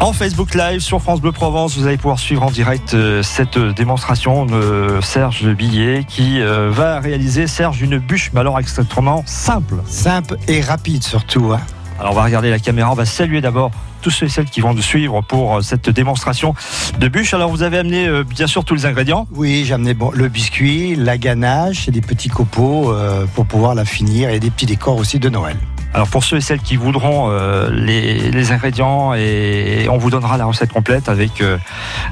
En Facebook Live sur France Bleu Provence, vous allez pouvoir suivre en direct euh, cette démonstration de Serge Billet qui euh, va réaliser, Serge, une bûche, mais alors extrêmement simple. Simple et rapide surtout. Hein. Alors on va regarder la caméra, on va saluer d'abord tous ceux et celles qui vont nous suivre pour euh, cette démonstration de bûche. Alors vous avez amené bien sûr tous les ingrédients Oui, j'ai amené bon, le biscuit, la ganache et des petits copeaux pour pouvoir la finir et des petits décors aussi de Noël. Alors pour ceux et celles qui voudront euh, les, ingrédients et on vous donnera la recette complète avec euh,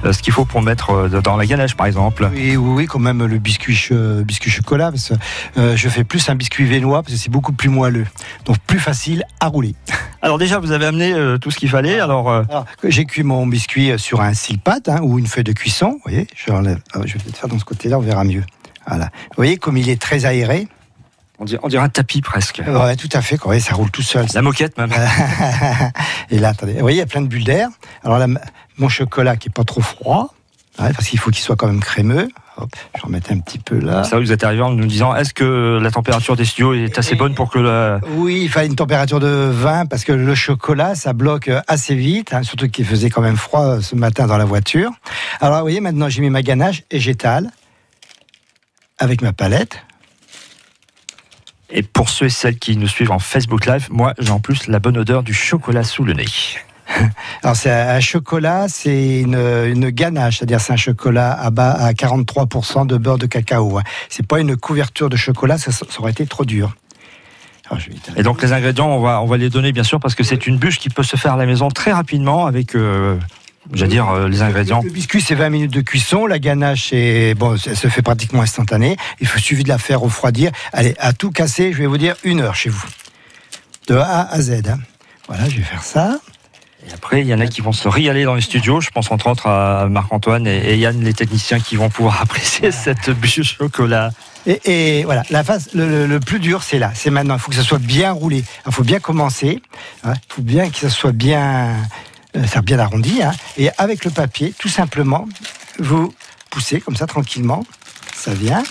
euh, ce qu'il faut pour mettre dans la ganache par exemple. Oui, oui, oui quand même le biscuit, biscuit chocolat parce que je fais plus un biscuit vénois parce que c'est beaucoup plus moelleux, donc plus facile à rouler. Alors déjà vous avez amené tout ce qu'il fallait. Alors, j'ai cuit mon biscuit sur un silpat hein, ou une feuille de cuisson. Vous voyez, je, je vais peut-être faire dans ce côté-là, on verra mieux. Voilà. Vous voyez comme il est très aéré. On dirait, un tapis presque. Ouais, tout à fait. ça roule tout seul. La moquette même. et là, attendez. Vous voyez, il y a plein de bulles d'air. Alors là, mon chocolat qui est pas trop froid, parce qu'il faut qu'il soit quand même crémeux. Hop, je vais remettre un petit peu là. Ça, vous êtes arrivé en nous disant, est-ce que la température des studios est assez bonne pour que la... Oui, il fallait une température de 20 parce que le chocolat, ça bloque assez vite, hein, surtout qu'il faisait quand même froid ce matin dans la voiture. Alors, vous voyez, maintenant, j'ai mis ma ganache et j'étale avec ma palette. Et pour ceux et celles qui nous suivent en Facebook Live, moi j'ai en plus la bonne odeur du chocolat sous le nez. Alors c'est un chocolat, c'est une, ganache, c'est-à-dire c'est un chocolat à bas à 43% de beurre de cacao. Hein. C'est pas une couverture de chocolat, ça, aurait été trop dur. et donc les ingrédients, on va, on va les donner bien sûr parce que c'est une bûche qui peut se faire à la maison très rapidement avec euh, j'allais dire, euh, les ingrédients. Le biscuit, c'est 20 minutes de cuisson. La ganache, c'est, bon, ça se fait pratiquement instantané. Il faut suffit de la faire refroidir. Allez, à tout casser, je vais vous dire une heure chez vous. De A à Z. Hein. Voilà, je vais faire ça. Et après, il y en a qui vont se régaler dans les studios. Je pense entre autres à Marc-Antoine et Yann, les techniciens, qui vont pouvoir apprécier cette bûche au chocolat. Et, voilà, la phase, le, plus dur, c'est là. C'est maintenant. Il faut que ça soit bien roulé. Il faut bien commencer. Il faut bien que ça soit bien, faire euh, bien arrondi. Hein. Et avec le papier, tout simplement, vous poussez comme ça tranquillement. Ça vient.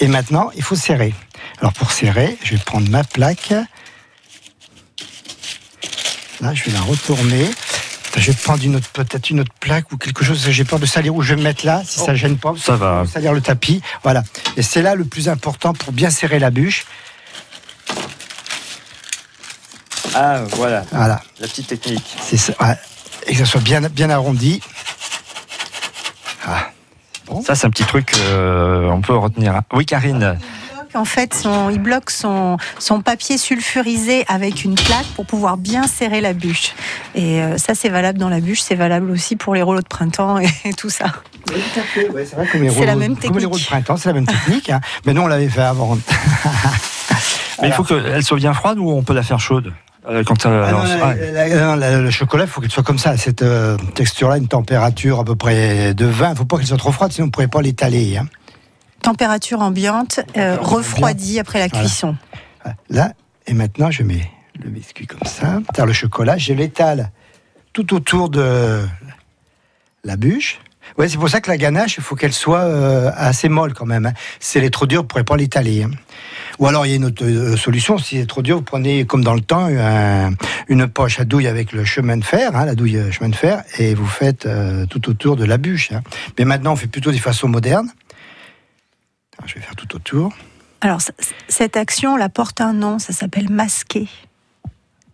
Et maintenant, il faut serrer. Alors pour serrer, je vais prendre ma plaque. Là, je vais la retourner. Je vais prendre une autre, peut-être une autre plaque ou quelque chose. J'ai peur de salir où je vais me mettre là, si ça ça gêne pas. Ça va. Salir le tapis. Voilà. Et c'est là le plus important pour bien serrer la bûche. Ah, voilà. Voilà. La petite technique. C'est ça. Et que ça soit bien, bien arrondi. Ah. Ça, c'est un petit truc, euh, on peut retenir. Oui, Karine en fait, son, il bloque son, son, papier sulfurisé avec une plaque pour pouvoir bien serrer la bûche. Et euh, ça, c'est valable dans la bûche, c'est valable aussi pour les rouleaux de printemps et, tout ça. Oui, tout à fait. c'est la même technique. Comme les rouleaux de printemps, c'est la même technique. Hein. Mais nous, on l'avait fait avant. Mais il faut qu'elle soit bien froide ou on peut la faire chaude? Euh, quand le chocolat, il faut qu'il soit comme ça, cette euh, texture-là, une température à peu près de 20. Il ne faut pas qu'il soit trop froide, sinon on ne pourrait pas l'étaler. Hein. Température ambiante, euh, refroidie après la cuisson. Là, et maintenant, je mets le biscuit comme ça. le chocolat, je l'étale tout autour de la bûche. Ouais, c'est pour ça que la ganache, il faut qu'elle soit assez molle quand même. Hein. Si elle est trop dure, vous ne pourrez pas l'étaler. Hein. Ou alors il y a une autre euh, solution, si c'est trop dur, vous prenez comme dans le temps une poche à douille avec le chemin de fer, hein, la douille euh, chemin de fer, et vous faites euh, tout autour de la bûche. Hein. Mais maintenant on fait plutôt des façons modernes. je vais faire tout autour. Alors cette action, la porte un nom, ça s'appelle masquer.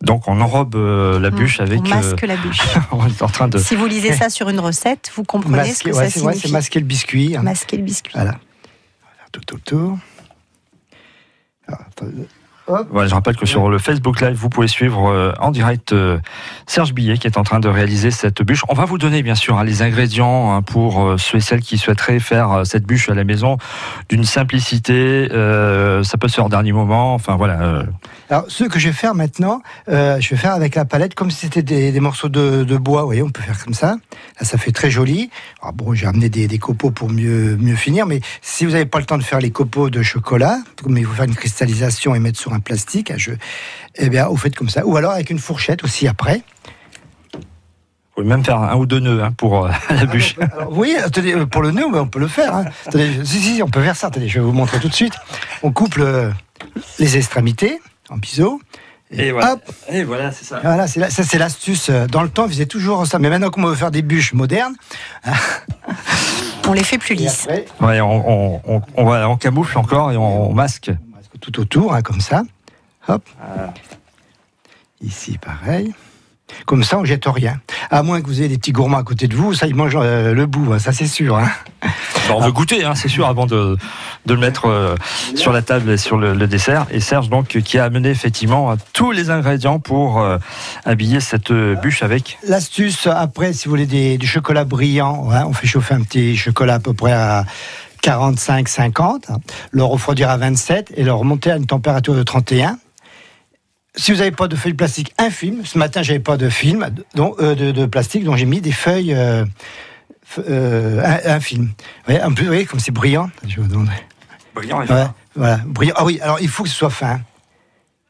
Donc on enrobe la mmh, bûche avec. On masque la bûche. on est en train de. Si vous lisez ça sur une recette, vous comprenez ce que ça signifie. c'est masquer le biscuit. Hein. Masquer le biscuit. Voilà. Tout autour. Je rappelle que sur le Facebook Live, vous pouvez suivre euh, en direct euh, Serge Billet qui est en train de réaliser cette bûche. On va vous donner bien sûr hein, les ingrédients hein, pour euh, ceux et celles qui souhaiteraient faire cette bûche à la maison d'une simplicité. ça peut se faire au dernier moment. Enfin voilà. Alors ce que je vais faire maintenant, je vais faire avec la palette comme si c'était des, morceaux de, bois. Vous voyez, on peut faire comme ça. Là, ça fait très joli. Alors bon, j'ai amené des, copeaux pour mieux mieux finir, mais si vous n'avez pas le temps de faire les copeaux de chocolat, mais vous faire une cristallisation et mettre sur un plastique, je, eh bien, vous faites comme ça. Ou alors avec une fourchette aussi après. Vous pouvez même faire un ou deux nœuds hein, pour euh, la bûche. oui, euh, pour le nœud, on peut le faire. Hein. si, si, on peut faire ça. je vais vous montrer tout de suite. On coupe les extrémités en biseau. Et voilà, et voilà c'est ça. Voilà, c'est ça c'est l'astuce. Dans le temps, on faisait toujours ça. Mais maintenant, comme on veut faire des bûches modernes, on les fait plus lisses. ouais, on, on, on, on, camoufle encore et on, masque. Tout autour, hein, comme ça. Hop. Ici, pareil. Comme ça, on jette rien. À moins que vous ayez des petits gourmands à côté de vous, ça, ils mangent euh, le bout, hein, ça c'est sûr. Hein. on veut goûter, hein, c'est sûr, avant de, de le mettre euh, sur la table et sur le, dessert. Et Serge, donc, qui a amené effectivement tous les ingrédients pour euh, habiller cette bûche avec. L'astuce, après, si vous voulez des, du chocolat brillant, on fait chauffer un petit chocolat à peu près à 45-50, le refroidir à 27 et le remonter à une température de 31 si vous n'avez pas de feuilles plastiques, un film. Ce matin, j'avais pas de film, euh, de, plastique, donc j'ai mis des feuilles, euh, euh, un, film. Vous voyez, un peu, vous voyez, comme c'est brillant. Je vous Brillant, voilà, brillant. Ah oui, alors il faut que ce soit fin.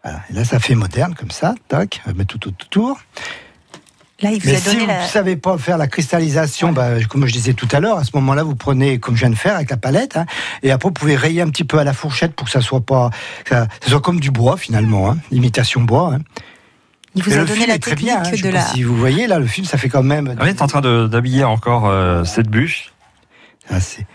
Voilà. Et là, ça fait moderne, comme ça. Tac, on va mettre tout autour. Là, il vous Mais si vous ne savez pas faire la cristallisation, bah, comme je disais tout à l'heure, à ce moment-là, vous prenez, comme je viens de faire, avec la palette, hein, et après, vous pouvez rayer un petit peu à la fourchette pour que ça soit pas, ça, soit comme du bois finalement, hein, l'imitation bois. Hein. Il vous a donné la technique bien, hein, de la. si vous voyez là, le film, ça fait quand même. On est en train d'habiller encore euh, cette bûche. Ah, c'est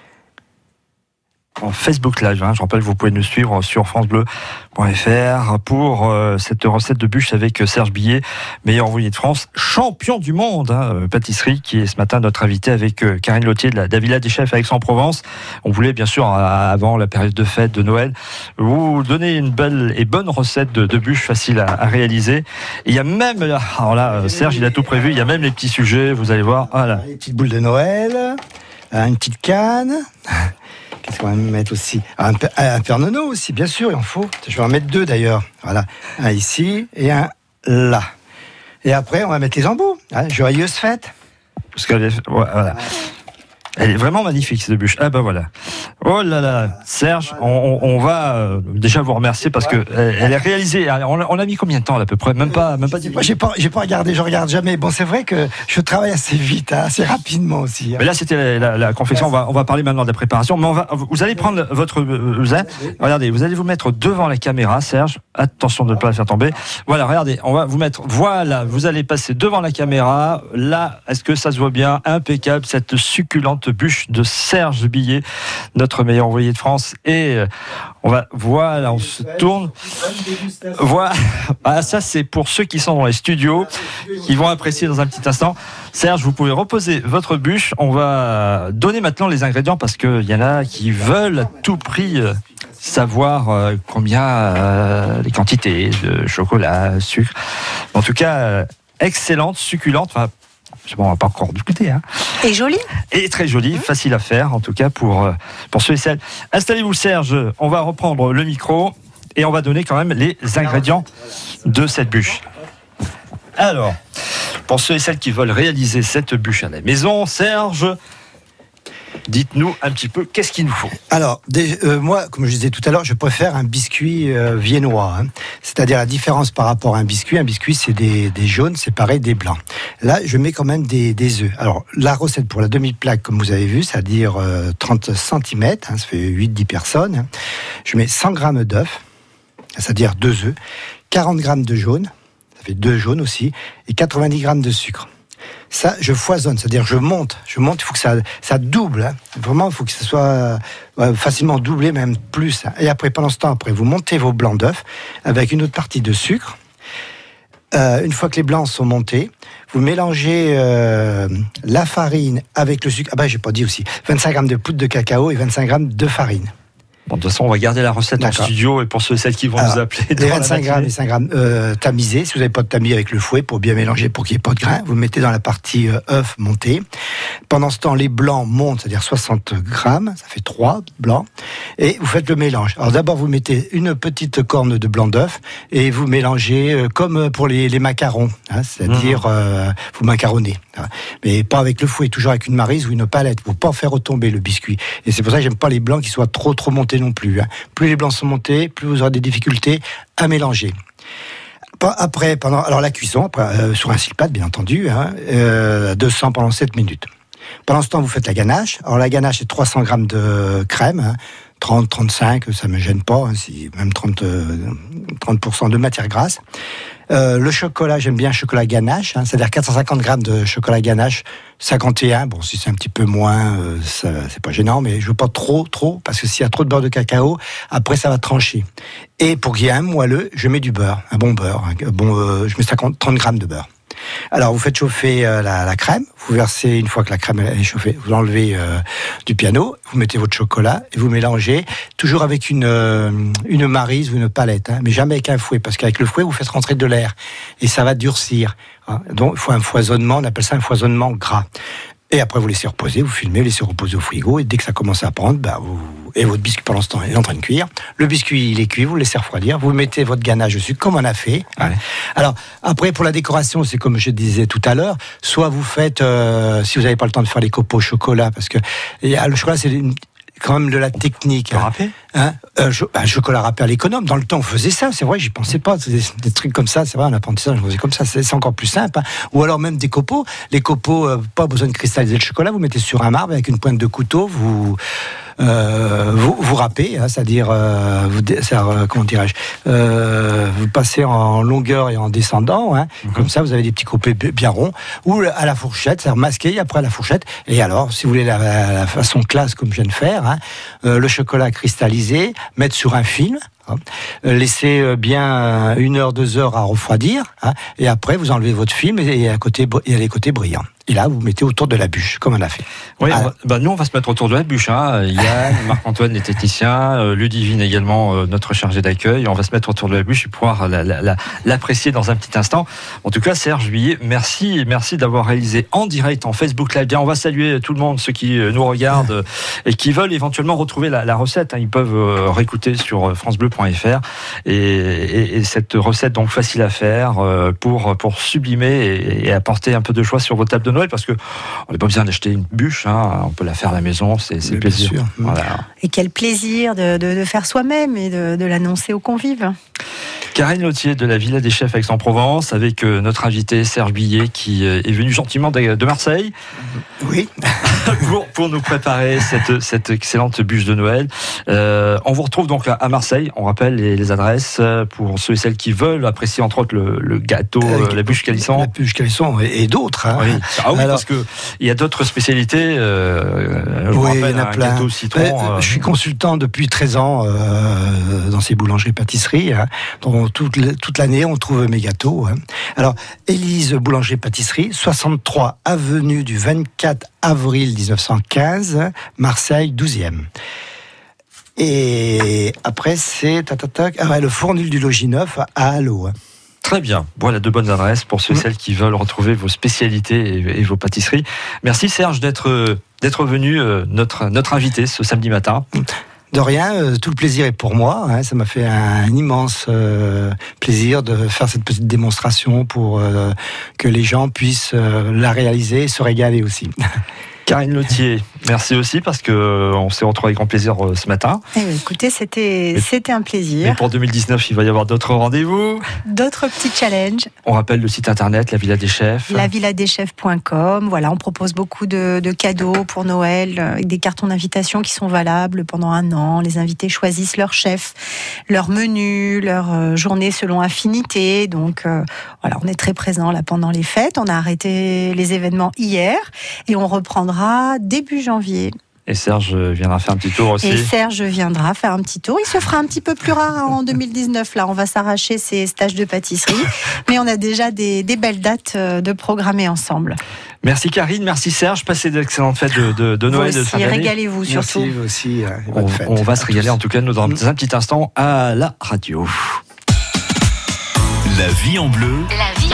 en Facebook Live. Hein. Je rappelle, vous pouvez nous suivre sur francebleu.fr pour euh, cette recette de bûche avec euh, Serge Billet, meilleur envoyé de France, champion du monde, hein, euh, pâtisserie, qui est ce matin notre invité avec Karine Lotier de la, Davila des Chefs avec Aix-en-Provence. On voulait bien sûr, avant la période de fête de Noël, vous donner une belle et bonne recette de, de bûche facile à, réaliser. il y a même, alors là, Serge, il a tout prévu, il y a même les petits sujets, vous allez voir. Voilà. Les petites boules de Noël, une petite canne. Qu'est-ce qu'on va mettre aussi Un, un aussi, bien sûr, il en faut. Je vais en mettre deux d'ailleurs. Voilà. Un ici et un là. Et après, on va mettre les embouts. Hein, joyeuse fête. Parce que voilà. Elle est vraiment magnifique cette bûche. Ah ben voilà. Oh là là, Serge, on, va euh, déjà vous remercier parce que elle est réalisée. On, a mis combien de temps à peu près? Même pas, même pas. Moi, j'ai pas, j'ai pas regardé. Je regarde jamais. Bon, c'est vrai que je travaille assez vite, hein, assez rapidement aussi. Hein. Mais là, c'était la, confection. On va, on va parler maintenant de la préparation. Mais on va, vous allez prendre votre euh, Regardez, vous allez vous mettre devant la caméra, Serge. Attention de ne pas la faire tomber. Voilà, regardez, on va vous mettre. Voilà, vous allez passer devant la caméra. Là, est-ce que ça se voit bien? Impeccable cette succulente bûche de Serge Billet, notre meilleur envoyé de France. Et euh, on va, voilà, on se tourne. Voilà, ah, ça c'est pour ceux qui sont dans les studios, qui vont apprécier dans un petit instant. Serge, vous pouvez reposer votre bûche. On va donner maintenant les ingrédients parce qu'il y en a qui veulent à tout prix euh, savoir euh, combien les quantités de chocolat, sucre. En tout cas, excellente, succulente. Enfin, Bon, on va pas encore discuter. Hein. Et joli. Et très joli, facile à faire, en tout cas pour, euh, pour ceux et celles. Installez-vous, Serge. On va reprendre le micro et on va donner quand même les ingrédients de cette bûche. Alors, pour ceux et celles qui veulent réaliser cette bûche à la maison, Serge, Dites-nous un petit peu, qu'est-ce qu'il nous faut Alors, euh, moi, comme je disais tout à l'heure, je préfère un biscuit euh, viennois. Hein. C'est-à-dire la différence par rapport à un biscuit. Un biscuit, c'est des, jaunes séparés des blancs. Là, je mets quand même des, des œufs. Alors, la recette pour la demi-plaque, comme vous avez vu, c'est-à-dire 30 cm, hein, ça fait 8-10 personnes. Hein. Je mets 100 g d'œufs, c'est-à-dire 2 œufs, 40 g de jaune, ça fait 2 jaunes aussi, et 90 g de sucre ça, je foisonne, c'est-à-dire je monte, je monte, il faut que ça, ça double. Hein. Vraiment, il faut que ça soit facilement doublé, même plus. Hein. Et après, pendant ce temps, après, vous montez vos blancs d'œufs avec une autre partie de sucre. Euh, une fois que les blancs sont montés, vous mélangez euh, la farine avec le sucre. Ah ben, j'ai pas dit aussi. 25 grammes de poudre de cacao et 25 grammes de farine. Bon, de toute façon, on va garder la recette en studio et pour ceux et celles qui vont nous appeler. Les 25 grammes, les 5 grammes euh, tamisés. Si vous n'avez pas de tamis avec le fouet pour bien mélanger, pour qu'il n'y ait pas de grains, vous mettez dans la partie euh, œuf monté. Pendant ce temps, les blancs montent, c'est-à-dire 60 grammes, ça fait 3 blancs, et vous faites le mélange. Alors d'abord, vous mettez une petite corne de blanc d'œuf et vous mélangez euh, comme pour les, les macarons, hein, c'est-à-dire mmh. vous macaronnez. Hein. Mais pas avec le fouet, toujours avec une marise ou une palette pour pas faire retomber le biscuit. Et c'est pour ça que j'aime pas les blancs qui soient trop trop montés non plus. Hein. Plus les blancs sont montés, plus vous aurez des difficultés à mélanger. Après, pendant alors la cuisson, euh, sur un silpad bien entendu, hein, 200 euh, pendant 7 minutes. Pendant ce temps, vous faites la ganache. Alors la ganache, c'est 300 grammes de crème, 30, 35, ça me gêne pas, hein, même 30, 30% de matière grasse. Euh, le chocolat, j'aime bien chocolat ganache, hein, c'est-à-dire 450 grammes de chocolat ganache, 51. Bon, si c'est un petit peu moins, euh, c'est pas gênant, mais je veux pas trop, trop, parce que s'il y a trop de beurre de cacao, après ça va trancher. Et pour qu'il y ait un moelleux, je mets du beurre, un bon beurre. bon, euh, je mets 50, 30 grammes de beurre. Alors, vous faites chauffer euh, la, crème. Vous versez, une fois que la crème est chauffée, vous enlevez euh, du piano, vous mettez votre chocolat et vous mélangez, toujours avec une, euh, une marise ou une palette, hein, mais jamais avec un fouet, parce qu'avec le fouet, vous faites rentrer de l'air et ça va durcir. Hein. Donc, il faut un foisonnement, on appelle ça un foisonnement gras. Et après, vous laissez reposer, vous filmez, vous laissez reposer au frigo, et dès que ça commence à prendre, bah, vous... et votre biscuit pendant ce temps est en train de cuire. Le biscuit, il est cuit, vous le laissez refroidir, vous mettez votre ganache dessus, comme on a fait. Alors, après, pour la décoration, c'est comme je disais tout à l'heure, soit vous faites, euh, si vous n'avez pas le temps de faire les copeaux au chocolat, parce que le chocolat, c'est une quand même de la technique. Hein. Hein euh, je, bah, chocolat râpé à l'économe. Dans le temps, on faisait ça. C'est vrai, j'y pensais pas. Des, des, trucs comme ça, c'est vrai, en apprentissage, je faisais comme ça. C'est encore plus simple. Hein. Ou alors même des copeaux. Les copeaux, euh, pas besoin de cristalliser le chocolat. Vous mettez sur un marbre avec une pointe de couteau. Vous euh, vous, vous râpez, hein, c'est-à-dire, euh, vous, euh, comment dirais-je, euh, vous passez en longueur et en descendant, hein, mhm. comme ça vous avez des petits coupés bien ronds, ou à la fourchette, c'est-à-dire masqué après à la fourchette. Et alors, si vous voulez la, la façon classe comme je viens de faire, hein, le chocolat cristallisé, mettre sur un film, Hein. Laissez bien une heure, deux heures à refroidir, hein, et après vous enlevez votre film et, à côté, et les côtés brillants. Et là, vous mettez autour de la bûche, comme on a fait. Oui, ah. bah, nous, on va se mettre autour de la bûche. Hein. Yann, Marc-Antoine, les techniciens, euh, Ludivine également, euh, notre chargé d'accueil. On va se mettre autour de la bûche et pouvoir l'apprécier dans un petit instant. En tout cas, Serge merci, merci d'avoir réalisé en direct en Facebook Live. Bien, on va saluer tout le monde, ceux qui euh, nous regardent et qui veulent éventuellement retrouver la, recette. Hein. Ils peuvent réécouter sur francebleu.fr et, et, cette recette donc facile à faire pour pour sublimer et, et apporter un peu de choix sur vos tables de Noël parce que on n'a pas besoin d'acheter une bûche, hein, on peut la faire à la maison, c'est plaisir. Et quel plaisir de, faire soi-même et de l'annoncer aux convives. Karine Lautier de la Villa des Chefs Aix-en-Provence avec euh, notre invité Serge Billet qui euh, est venu gentiment de Marseille. Oui. pour, nous préparer cette, cette excellente bûche de Noël. Euh, on vous retrouve donc à Marseille. On rappelle les, adresses pour ceux et celles qui veulent apprécier entre autres le, gâteau, la bûche calisson. La bûche calisson et, d'autres. Hein. Oui. Ah oui, parce qu'il y a d'autres spécialités. oui, il y en a plein. Gâteau citron. je suis consultant depuis 13 ans dans ces boulangeries-pâtisseries. Hein, toute, l'année, on trouve mes gâteaux. Hein. Alors, Élise Boulanger-Pâtisserie, 63 avenue du 24 avril 1915, Marseille, 12e. Et après, c'est ah le fournil du logis neuf à Allo. Hein. Très bien. Voilà de bonnes adresses pour ceux et mmh. celles qui veulent retrouver vos spécialités et, vos pâtisseries. Merci Serge d'être d'être venu euh, notre notre invité ce samedi matin. Mmh. De rien, euh, tout le plaisir est pour moi. Hein. ça m'a fait un, immense euh, plaisir de faire cette petite démonstration pour euh, que les gens puissent la réaliser et se régaler aussi. Karine Lautier, merci aussi parce que euh, on s'est retrouvé avec grand plaisir euh, ce matin. Eh écoutez, c'était c'était un plaisir. Et pour 2019, il va y avoir d'autres rendez-vous, d'autres petits challenges. On rappelle le site internet La Villa des Chefs. Lavilladechefs.com. Voilà, on propose beaucoup de, cadeaux pour Noël avec des cartons d'invitation qui sont valables pendant un an. Les invités choisissent leur chef, leur menu, leur euh, journée selon affinité. Donc voilà, on est très présent là pendant les fêtes. On a arrêté les événements hier et on reprendra début janvier. Et Serge viendra faire un petit tour aussi. Et Serge viendra faire un petit tour. Il se fera un petit peu plus rare en 2019. Là, on va s'arracher ses stages de pâtisserie. Mais on a déjà des, belles dates euh, de programmer ensemble. Merci Karine, merci Serge. Passez d'excellentes fêtes de, de, Noël. Vous aussi, régalez-vous surtout. Merci aussi. Euh, on, on, va se régaler en tout cas nous dans un petit instant à la radio. La vie en bleu. La vie